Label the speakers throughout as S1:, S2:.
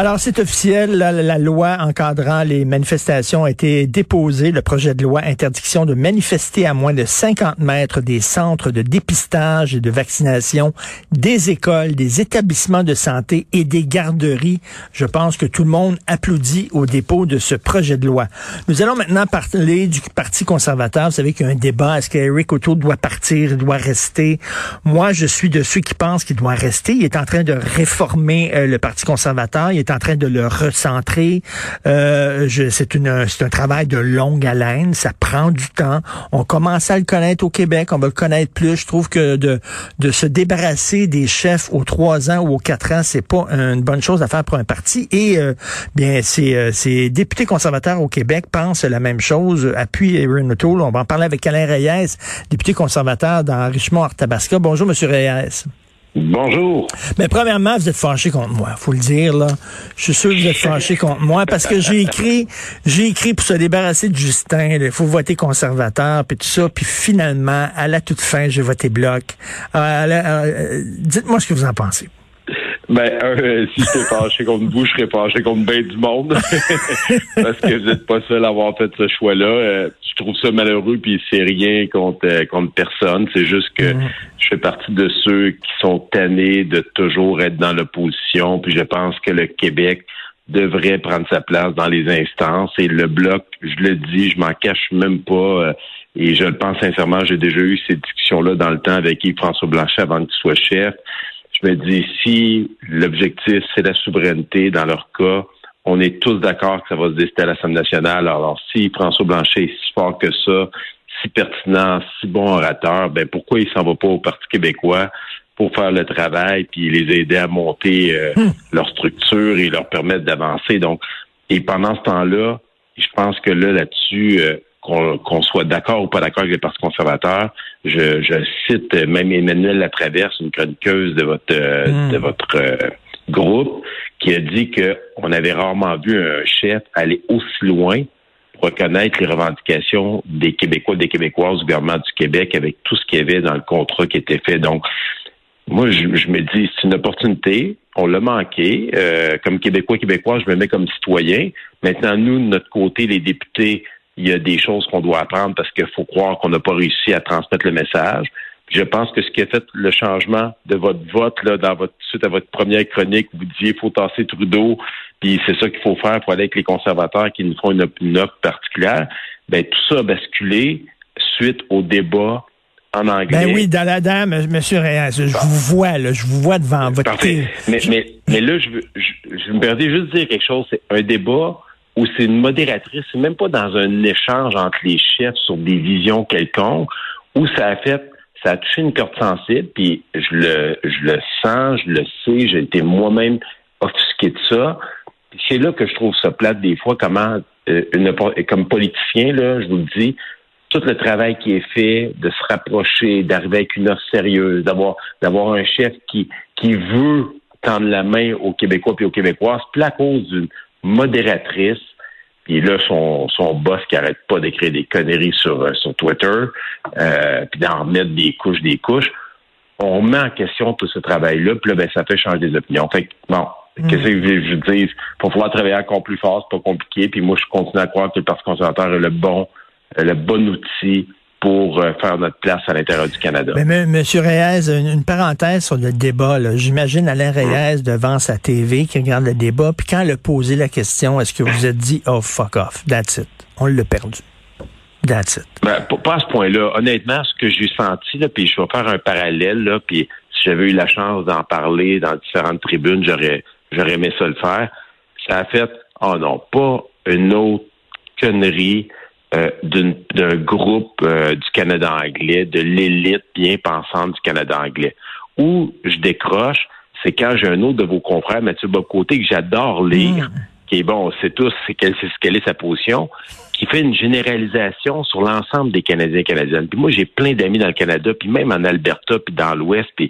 S1: Alors, c'est officiel, la, la, loi encadrant les manifestations a été déposée, le projet de loi interdiction de manifester à moins de 50 mètres des centres de dépistage et de vaccination, des écoles, des établissements de santé et des garderies. Je pense que tout le monde applaudit au dépôt de ce projet de loi. Nous allons maintenant parler du Parti conservateur. Vous savez qu'il y a un débat. Est-ce qu'Eric O'Toole doit partir, doit rester? Moi, je suis de ceux qui pensent qu'il doit rester. Il est en train de réformer euh, le Parti conservateur. En train de le recentrer. Euh, c'est un travail de longue haleine. Ça prend du temps. On commence à le connaître au Québec. On va le connaître plus. Je trouve que de de se débarrasser des chefs aux trois ans ou aux quatre ans, c'est pas une bonne chose à faire pour un parti. Et euh, bien, ces, euh, ces députés conservateurs au Québec pensent la même chose. Appuie Erin O'Toole. On va en parler avec Alain Reyes, député conservateur dans Richmond-Arthabasca. Bonjour, Monsieur Reyes.
S2: Bonjour.
S1: Mais premièrement, vous êtes fâché contre moi, faut le dire là. Je suis sûr que vous êtes fâché contre moi parce que j'ai écrit, j'ai écrit pour se débarrasser de Justin. Il faut voter conservateur puis tout ça. Puis finalement, à la toute fin, j'ai voté bloc. Euh, euh, dites-moi ce que vous en pensez.
S2: Ben, euh, si j'étais fâché contre vous, je serais fâché contre bien du monde. Parce que vous n'êtes pas seul à avoir fait ce choix-là. Euh, trouve ça malheureux, puis c'est rien contre, euh, contre personne. C'est juste que mm. je fais partie de ceux qui sont tannés de toujours être dans l'opposition. Puis je pense que le Québec devrait prendre sa place dans les instances. Et le bloc, je le dis, je m'en cache même pas. et je le pense sincèrement, j'ai déjà eu ces discussions-là dans le temps avec Yves-François Blanchet avant qu'il soit chef je me dis, si l'objectif, c'est la souveraineté, dans leur cas, on est tous d'accord que ça va se décider à l'Assemblée nationale. Alors, si François Blanchet est si fort que ça, si pertinent, si bon orateur, ben pourquoi il s'en va pas au Parti québécois pour faire le travail puis les aider à monter euh, hmm. leur structure et leur permettre d'avancer? Donc, et pendant ce temps-là, je pense que là, là-dessus, euh, qu'on soit d'accord ou pas d'accord avec le Parti conservateur. Je, je, cite même Emmanuel Latraverse, une chroniqueuse de votre euh, hmm. de votre groupe, qui a dit qu'on avait rarement vu un chef aller aussi loin pour reconnaître les revendications des Québécois, des Québécoises du gouvernement du Québec avec tout ce qu'il y avait dans le contrat qui était fait. Donc, moi, je, me dis, c'est une opportunité. On l'a manqué. Euh, comme Québécois, Québécois, je me mets comme citoyen. Maintenant, nous, de notre côté, les députés, il y a des choses qu'on doit apprendre parce qu'il faut croire qu'on n'a pas réussi à transmettre le message. Je pense que ce qui a fait le changement de votre vote là, dans votre suite à votre première chronique, vous disiez faut tasser Trudeau, puis c'est ça qu'il faut faire pour aller avec les conservateurs qui nous font une, une offre particulière. Ben tout ça a basculé suite au débat en anglais.
S1: Ben oui, dans la dame, Monsieur Reyes, je vous vois, là, je vous vois devant votre.
S2: Parfait. Mais, mais, mais là, je, veux, je, je me permets juste de dire quelque chose. C'est un débat où c'est une modératrice, c'est même pas dans un échange entre les chefs sur des visions quelconques, où ça a fait, ça a touché une corde sensible, puis je le, je le sens, je le sais, j'ai été moi-même offusqué de ça. C'est là que je trouve ça plate des fois, comment, euh, comme politicien, là, je vous le dis, tout le travail qui est fait, de se rapprocher, d'arriver avec une offre sérieuse, d'avoir d'avoir un chef qui qui veut tendre la main aux Québécois et aux Québécoises, puis à cause d'une modératrice, puis là, son, son boss qui arrête pas d'écrire des conneries sur, euh, sur Twitter, euh, puis d'en remettre des couches, des couches. on remet en question tout ce travail-là, puis là, ben, ça fait changer des opinions. Fait que, bon, qu'est-ce que je dire? Il faut falloir travailler encore plus fort, c'est pas compliqué, puis moi, je continue à croire que le Parti conservateur est le bon, le bon outil pour euh, faire notre place à l'intérieur du Canada.
S1: Mais, mais Monsieur Reyes, une, une parenthèse sur le débat. J'imagine Alain Reyes devant sa TV qui regarde le débat, puis quand elle a posé la question, est-ce que vous vous êtes dit oh fuck off, that's it, on l'a perdu, that's it.
S2: Ben, pas- pas à ce point-là. Honnêtement, ce que j'ai senti, là, puis je vais faire un parallèle, là, puis si j'avais eu la chance d'en parler dans différentes tribunes, j'aurais j'aurais aimé ça le faire. Ça a fait, oh non, pas une autre connerie euh, d'un groupe euh, du Canada anglais, de l'élite bien pensante du Canada anglais. Où je décroche, c'est quand j'ai un autre de vos confrères, Mathieu Bocoté, que j'adore lire, qui est bon, c'est tous, c'est quelle, quelle est sa position, qui fait une généralisation sur l'ensemble des Canadiens et Canadiennes. Puis moi, j'ai plein d'amis dans le Canada, puis même en Alberta, puis dans l'Ouest, puis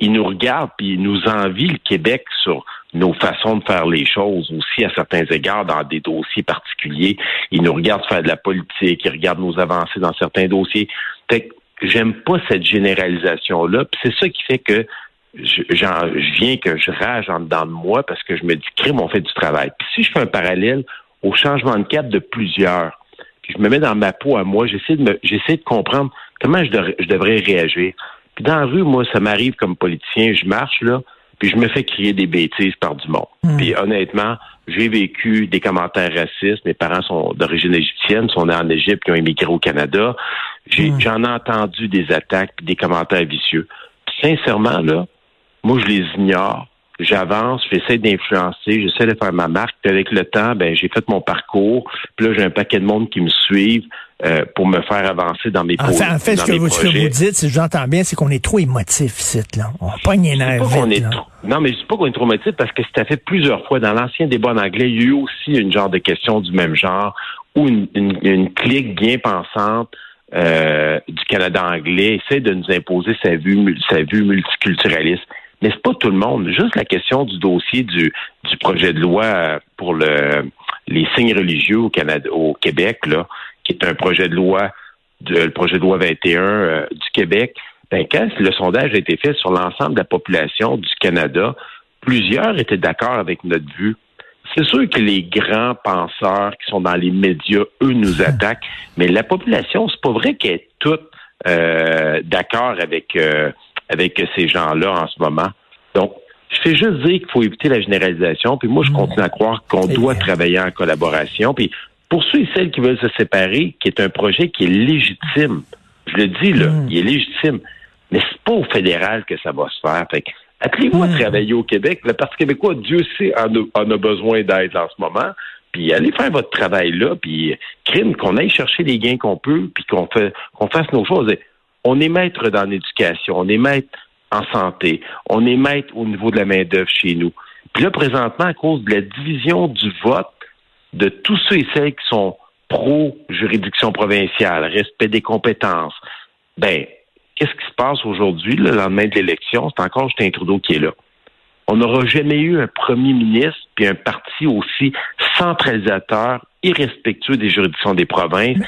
S2: ils nous regardent, puis ils nous envient le Québec sur nos façons de faire les choses aussi à certains égards dans des dossiers particuliers. Ils nous regardent faire de la politique, ils regardent nos avancées dans certains dossiers. Fait j'aime pas cette généralisation-là. Puis c'est ça qui fait que je viens que je rage en dedans de moi parce que je me dis, crime, on fait du travail. Puis si je fais un parallèle au changement de cap de plusieurs, puis je me mets dans ma peau à moi, j'essaie de me, j'essaie de comprendre comment je, devrais- je devrais réagir. Puis dans la rue, moi, ça m'arrive comme politicien, je marche là, puis je me fais crier des bêtises par du monde. Puis honnêtement, j'ai vécu des commentaires racistes. Mes parents sont d'origine égyptienne, sont nés en Égypte, qui ont immigré au Canada. J'ai, J'en ai entendu des attaques, puis des commentaires vicieux. Puis sincèrement, là, moi, je les ignore. J'avance, j'essaie d'influencer, j'essaie de faire ma marque. Puis avec le temps, ben j'ai fait mon parcours. Puis là, j'ai un paquet de monde qui me suivent euh, pour me faire avancer dans mes
S1: fait, en fait ce, que vous, ce que
S2: projets.
S1: vous dites, si j'entends bien, c'est qu'on est trop émotif ici, là. On pogne les nerfs
S2: trop- Non, mais je dis pas qu'on est traumatisé parce que c'était fait plusieurs fois. Dans l'ancien débat en anglais, il y a eu aussi une genre de question du même genre où une, une, une clique bien pensante euh, du Canada anglais essaie de nous imposer sa vue, sa vue multiculturaliste. Mais c'est pas tout le monde. Juste la question du dossier du, du projet de loi pour le, les signes religieux au Canada, au Québec, là, qui est un projet de loi, de, le projet de loi 21 euh, du Québec. Ben, quand le sondage a été fait sur l'ensemble de la population du Canada, plusieurs étaient d'accord avec notre vue. C'est sûr que les grands penseurs qui sont dans les médias, eux, nous attaquent, mais la population, c'est pas vrai qu'elle est toute euh, d'accord avec euh, avec ces gens-là en ce moment. Donc, je fais juste dire qu'il faut éviter la généralisation. Puis moi, je continue à croire qu'on doit travailler en collaboration. Puis pour ceux et celles qui veulent se séparer, qui est un projet qui est légitime, je le dis là, il est légitime, mais c'est pas au fédéral que ça va se faire. Fait que, appelez-vous à travailler au Québec. Le Parti québécois, Dieu sait, en a, en a besoin d'aide en ce moment. Puis allez faire votre travail là, puis euh, crime, qu'on aille chercher les gains qu'on peut, puis qu'on fait qu'on fasse nos choses. On est maître dans l'éducation, on est maître en santé, on est maître au niveau de la main-d'œuvre chez nous. Puis là, présentement, à cause de la division du vote de tous ceux et celles qui sont pro-juridiction provinciale, respect des compétences, ben, qu'est-ce qui se passe aujourd'hui, le lendemain de l'élection? C'est encore Justin Trudeau qui est là. On n'aura jamais eu un premier ministre puis un parti aussi centralisateur, irrespectueux des juridictions des provinces,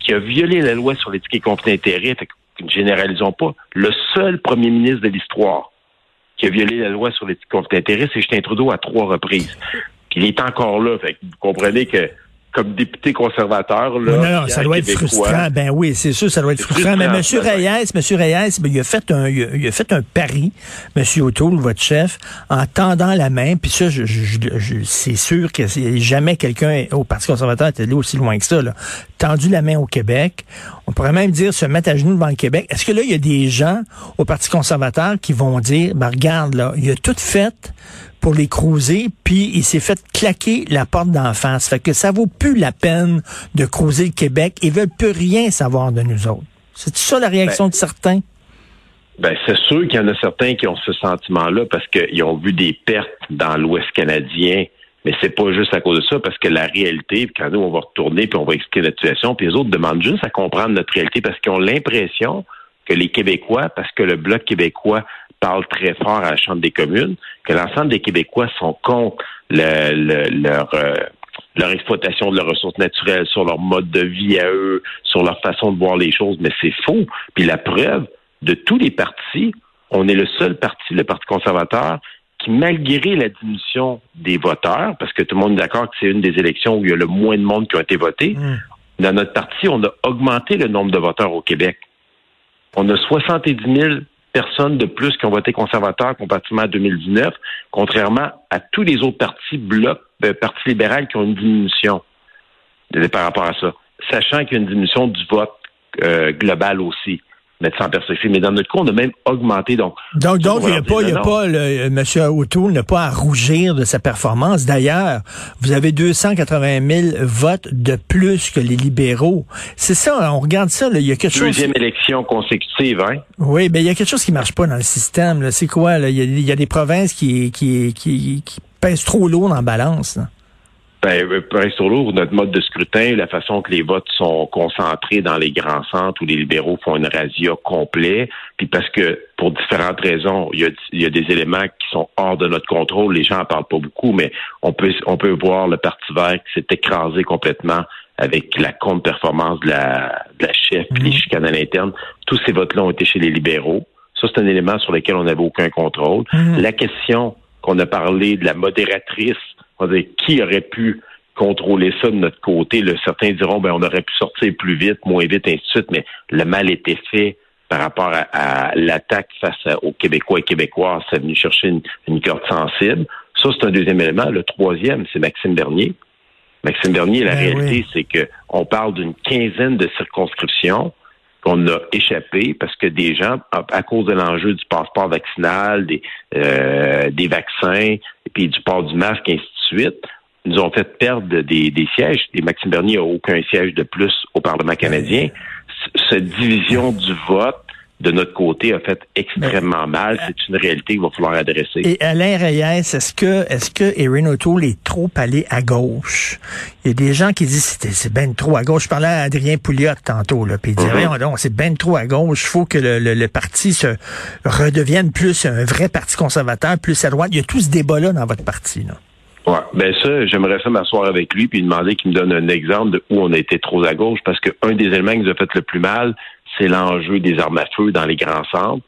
S2: qui a violé la loi sur l'éthique et conflit d'intérêt. Ne généralisons pas. Le seul premier ministre de l'histoire qui a violé la loi sur l'éthique et conflit d'intérêt, c'est Justin Trudeau à trois reprises. Puis il est encore là. Fait vous comprenez que comme député conservateur, là,
S1: non, non, ça doit être
S2: Québécois,
S1: frustrant. Ben oui, c'est sûr, ça doit être frustrant. Mais M. Reyes, M. Reyes, ben, il a fait un, il a, il a fait un pari, M. O'Toole, votre chef, en tendant la main. Puis ça, je, je- c'est sûr que jamais quelqu'un au Parti conservateur est allé aussi loin que ça. Là. Tendu la main au Québec. On pourrait même dire se mettre à genoux devant le Québec. Est-ce que là, il y a des gens au Parti conservateur qui vont dire, ben regarde, là, il a tout fait pour les cruiser, puis il s'est fait claquer la porte d'en face. Fait que ça vaut plus la peine de cruiser le Québec. Ils veulent plus rien savoir de nous autres. C'est ça la réaction de certains?
S2: Ben, c'est sûr qu'il y en a certains qui ont ce sentiment-là parce qu'ils ont vu des pertes dans l'Ouest canadien. Mais c'est pas juste à cause de ça, parce que la réalité, puis quand nous, on va retourner, puis on va expliquer notre situation, puis les autres demandent juste à comprendre notre réalité parce qu'ils ont l'impression que les Québécois, parce que le Bloc québécois parle très fort à la Chambre des communes, que l'ensemble des Québécois sont contre le- le- leur, euh, leur exploitation de leurs ressources naturelles, sur leur mode de vie à eux, sur leur façon de voir les choses, mais c'est faux. Puis la preuve de tous les partis on est le seul parti, le Parti conservateur, qui, malgré la diminution des voteurs, parce que tout le monde est d'accord que c'est une des élections où il y a le moins de monde qui ont été votés,
S1: Mm.
S2: dans notre parti, on a augmenté le nombre de voteurs au Québec. On a 70 000 personnes de plus qui ont voté conservateur comparativement à 2019, contrairement à tous les autres partis blocs, euh, partis libéraux qui ont une diminution par rapport à ça. Sachant qu'il y a une diminution du vote euh, global aussi, en perspective. Mais dans notre cas, on a même augmenté. Donc,
S1: Donc, donc,
S2: on
S1: il n'y a pas, il y a pas, le, M. O'Toole n'a pas à rougir de sa performance. D'ailleurs, vous avez 280 000 votes de plus que les libéraux. C'est ça, on regarde ça, là, il y a quelque chose.
S2: deuxième élection consécutive, hein?
S1: Oui, ben il y a quelque chose qui marche pas dans le système. C'est quoi? là? Il y a, il y a des provinces qui, qui, qui, qui pèsent trop lourd dans la balance. là.
S2: Ben, euh, pareil sur l'eau, notre mode de scrutin, la façon que les votes sont concentrés dans les grands centres où les libéraux font une razzia complet, puis parce que pour différentes raisons, il y a, il y a des éléments qui sont hors de notre contrôle. Les gens en parlent pas beaucoup, mais on peut on peut voir le Parti vert qui s'est écrasé complètement avec la contre-performance de la, de la chef, puis les chicanes à l'interne. Tous ces votes-là ont été chez les libéraux. Ça, c'est un élément sur lequel on n'avait aucun contrôle. La question qu'on a parlé de la modératrice, on va dire, qui aurait pu contrôler ça de notre côté? Là, certains diront, ben, on aurait pu sortir plus vite, moins vite, ainsi de suite, mais le mal était fait par rapport à, à l'attaque face à- aux Québécois et Québécoises. Ça est venu chercher une, une corde sensible. Ça, c'est un deuxième élément. Le troisième, c'est Maxime Bernier. Maxime Bernier, la
S1: Ben
S2: réalité,
S1: oui.
S2: c'est que on parle d'une quinzaine de circonscriptions qu'on a échappé parce que des gens, à, cause de l'enjeu du passeport vaccinal, des, euh, des vaccins, et puis du port du masque, et ainsi de suite, nous ont fait perdre des, des sièges. Et Maxime Bernier n'a aucun siège de plus au Parlement canadien. C- Cette division du vote de notre côté a fait extrêmement mal. C'est une réalité qu'il va falloir adresser.
S1: Et Alain Reyes, est-ce que est-ce que Erin O'Toole est trop allé à gauche? Il y a des gens qui disent c'est c'est ben trop à gauche. Je parlais à Adrien Pouliot tantôt, là, puis il dit donc, c'est ben trop à gauche. Il faut que le, le- le parti se redevienne plus un vrai parti conservateur, plus à droite. Il y a tout ce débat-là dans votre parti. Là.
S2: Ouais, ben ça, j'aimerais ça m'asseoir avec lui puis demander qu'il me donne un exemple de où on a été trop à gauche parce que un des éléments qui nous a fait le plus mal, c'est l'enjeu des armes à feu dans les grands centres,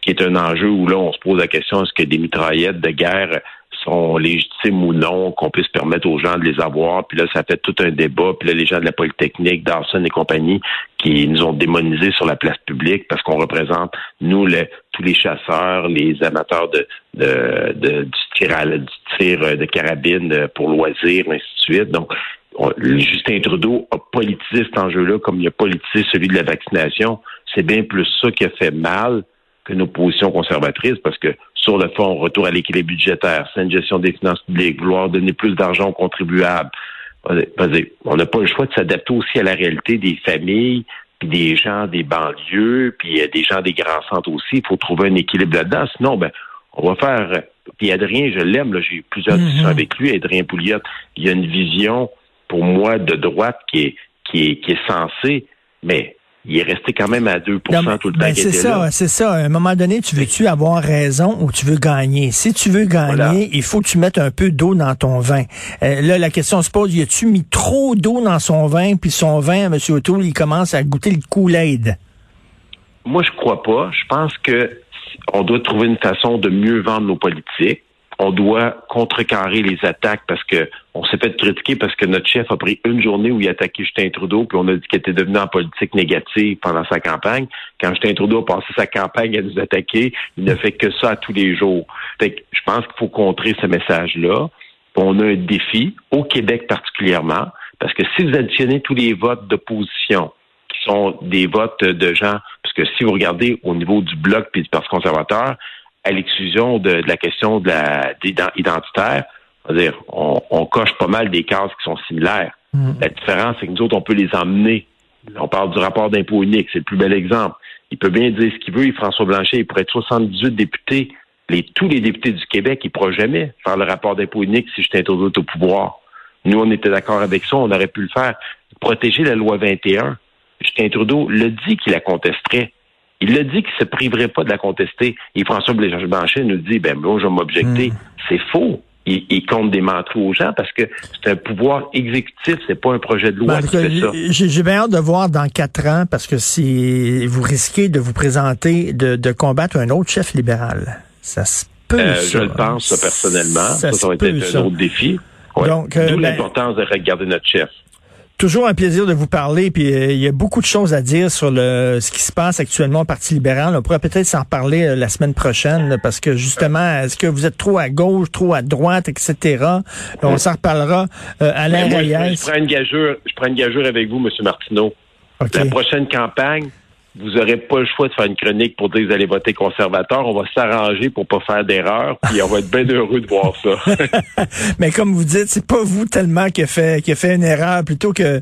S2: qui est un enjeu où là on se pose la question est-ce que des mitraillettes de guerre sont légitimes ou non, qu'on puisse permettre aux gens de les avoir? Puis là, ça fait tout un débat. Puis là, les gens de la Polytechnique, Dawson et compagnie, qui nous ont démonisés sur la place publique parce qu'on représente, nous, tous les chasseurs, les amateurs de, du, tir à, du tir de carabine pour loisirs, ainsi de suite. Donc, Justin Trudeau a politisé cet enjeu-là comme il a politisé celui de la vaccination. C'est bien plus ça qui a fait mal que nos positions conservatrices, parce que sur le fond, retour à l'équilibre budgétaire, saine gestion des finances publiques, vouloir donner plus d'argent aux contribuables. On n'a pas le choix de s'adapter aussi à la réalité des familles, puis des gens des banlieues, puis euh, des gens des grands centres aussi. Il faut trouver un équilibre là-dedans. Sinon, ben, on va faire. euh, Puis Adrien, je l'aime, là, j'ai eu plusieurs
S1: Mhm.
S2: discussions avec lui, Adrien Pouliot. Il y a une vision, pour moi, de droite qui est, qui est, qui est censée, mais il est resté quand même à 2
S1: Non,
S2: tout le temps
S1: ben, c'est ça, c'est ça. À un moment donné, tu veux-tu avoir raison ou tu veux gagner? Si tu veux gagner,
S2: Voilà.
S1: il faut que tu mettes un peu d'eau dans ton vin. Euh, là, la question se pose, y a-tu mis trop d'eau dans son vin, puis son vin, M. O'Toole, il commence à goûter le Kool-Aid?
S2: Moi, je crois pas. Je pense que on doit trouver une façon de mieux vendre nos politiques. On doit contrecarrer les attaques parce que on s'est fait critiquer parce que notre chef a pris une journée où il a attaqué Justin Trudeau, puis on a dit qu'il était devenu en politique négative pendant sa campagne. Quand Justin Trudeau a passé sa campagne à nous attaquer, il ne fait que ça à tous les jours. Fait que je pense qu'il faut contrer ce message-là. On a un défi, au Québec particulièrement, parce que si vous additionnez tous les votes d'opposition, qui sont des votes de gens, parce que si vous regardez au niveau du bloc puis du Parti conservateur, à l'exclusion de, de la question de la identitaire, on, va dire, on, on coche pas mal des cases qui sont similaires. La différence, c'est que nous autres, on peut les emmener. On parle du rapport d'impôt unique, c'est le plus bel exemple. Il peut bien dire ce qu'il veut, il, François Blanchet, il pourrait être 78 députés. Les, tous les députés du Québec, ils ne jamais faire le rapport d'impôt unique si j'étais introduit au pouvoir. Nous, on était d'accord avec ça, on aurait pu le faire. Protéger la loi 21. Justin Trudeau l'a dit qu'il la contesterait. Il l'a dit qu'il se priverait pas de la contester. Et François Blanchet nous dit, ben moi, je vais m'objecter. C'est faux. il, il compte des mantras aux gens parce que c'est un pouvoir exécutif, c'est pas un projet de loi
S1: Ben,
S2: qui fait ça.
S1: J'ai bien hâte de voir dans quatre ans, parce que si vous risquez de vous présenter, de, de combattre un autre chef libéral. Ça se peut,
S2: Euh,
S1: ça.
S2: je le pense ça, personnellement. Ça, ça,
S1: se
S2: va
S1: peut,
S2: être
S1: ça.
S2: un autre défi. Ouais.
S1: Donc, euh,
S2: D'où
S1: ben-
S2: l'importance de regarder notre chef.
S1: Toujours un plaisir de vous parler, puis euh, il y a beaucoup de choses à dire sur le ce qui se passe actuellement au Parti libéral. On pourrait peut-être s'en reparler euh, la semaine prochaine, là, parce que justement, est-ce que vous êtes trop à gauche, trop à droite, etc. On s'en reparlera. Euh, Alain
S2: Mais moi, je, je prends une gageure, je prends une gageure avec vous, M. Martineau.
S1: OK.
S2: La prochaine campagne, vous n'aurez pas le choix de faire une chronique pour dire que vous allez voter conservateur. On va s'arranger pour pas faire d'erreur, puis on va être bien heureux de voir ça.
S1: Mais comme vous dites, c'est pas vous tellement qui a fait, qui a fait une erreur, plutôt que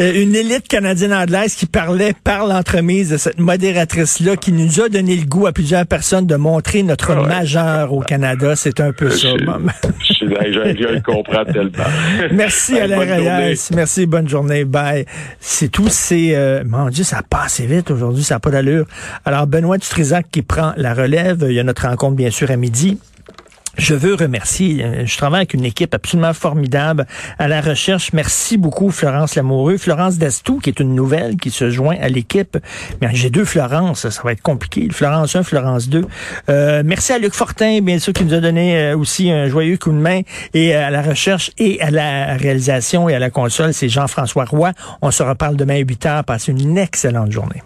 S1: euh, une élite canadienne-anglaise qui parlait par l'entremise de cette modératrice-là qui nous a donné le goût à plusieurs personnes de montrer notre
S2: Ah ouais.
S1: majeur au Canada. C'est un peu ça.
S2: Je-
S1: maman.
S2: je, comprends tellement.
S1: Merci Alain. Reyes. Merci, bonne journée. Bye. C'est tout. C'est euh, mon Dieu, ça passe vite aujourd'hui, ça n'a pas d'allure. Alors Benoît Dutrisac qui prend la relève. Il y a notre rencontre bien sûr à midi. Je veux remercier, euh, je travaille avec une équipe absolument formidable à la recherche. Merci beaucoup Florence Lamoureux, Florence Dastou qui est une nouvelle qui se joint à l'équipe. Mais j'ai deux Florence, ça va être compliqué. Florence 1, Florence 2. Euh, merci à Luc Fortin, bien sûr, qui nous a donné euh, aussi un joyeux coup de main et à la recherche et à la réalisation et à la console, c'est Jean-François Roy. On se reparle demain à 8 heures. Passez une excellente journée.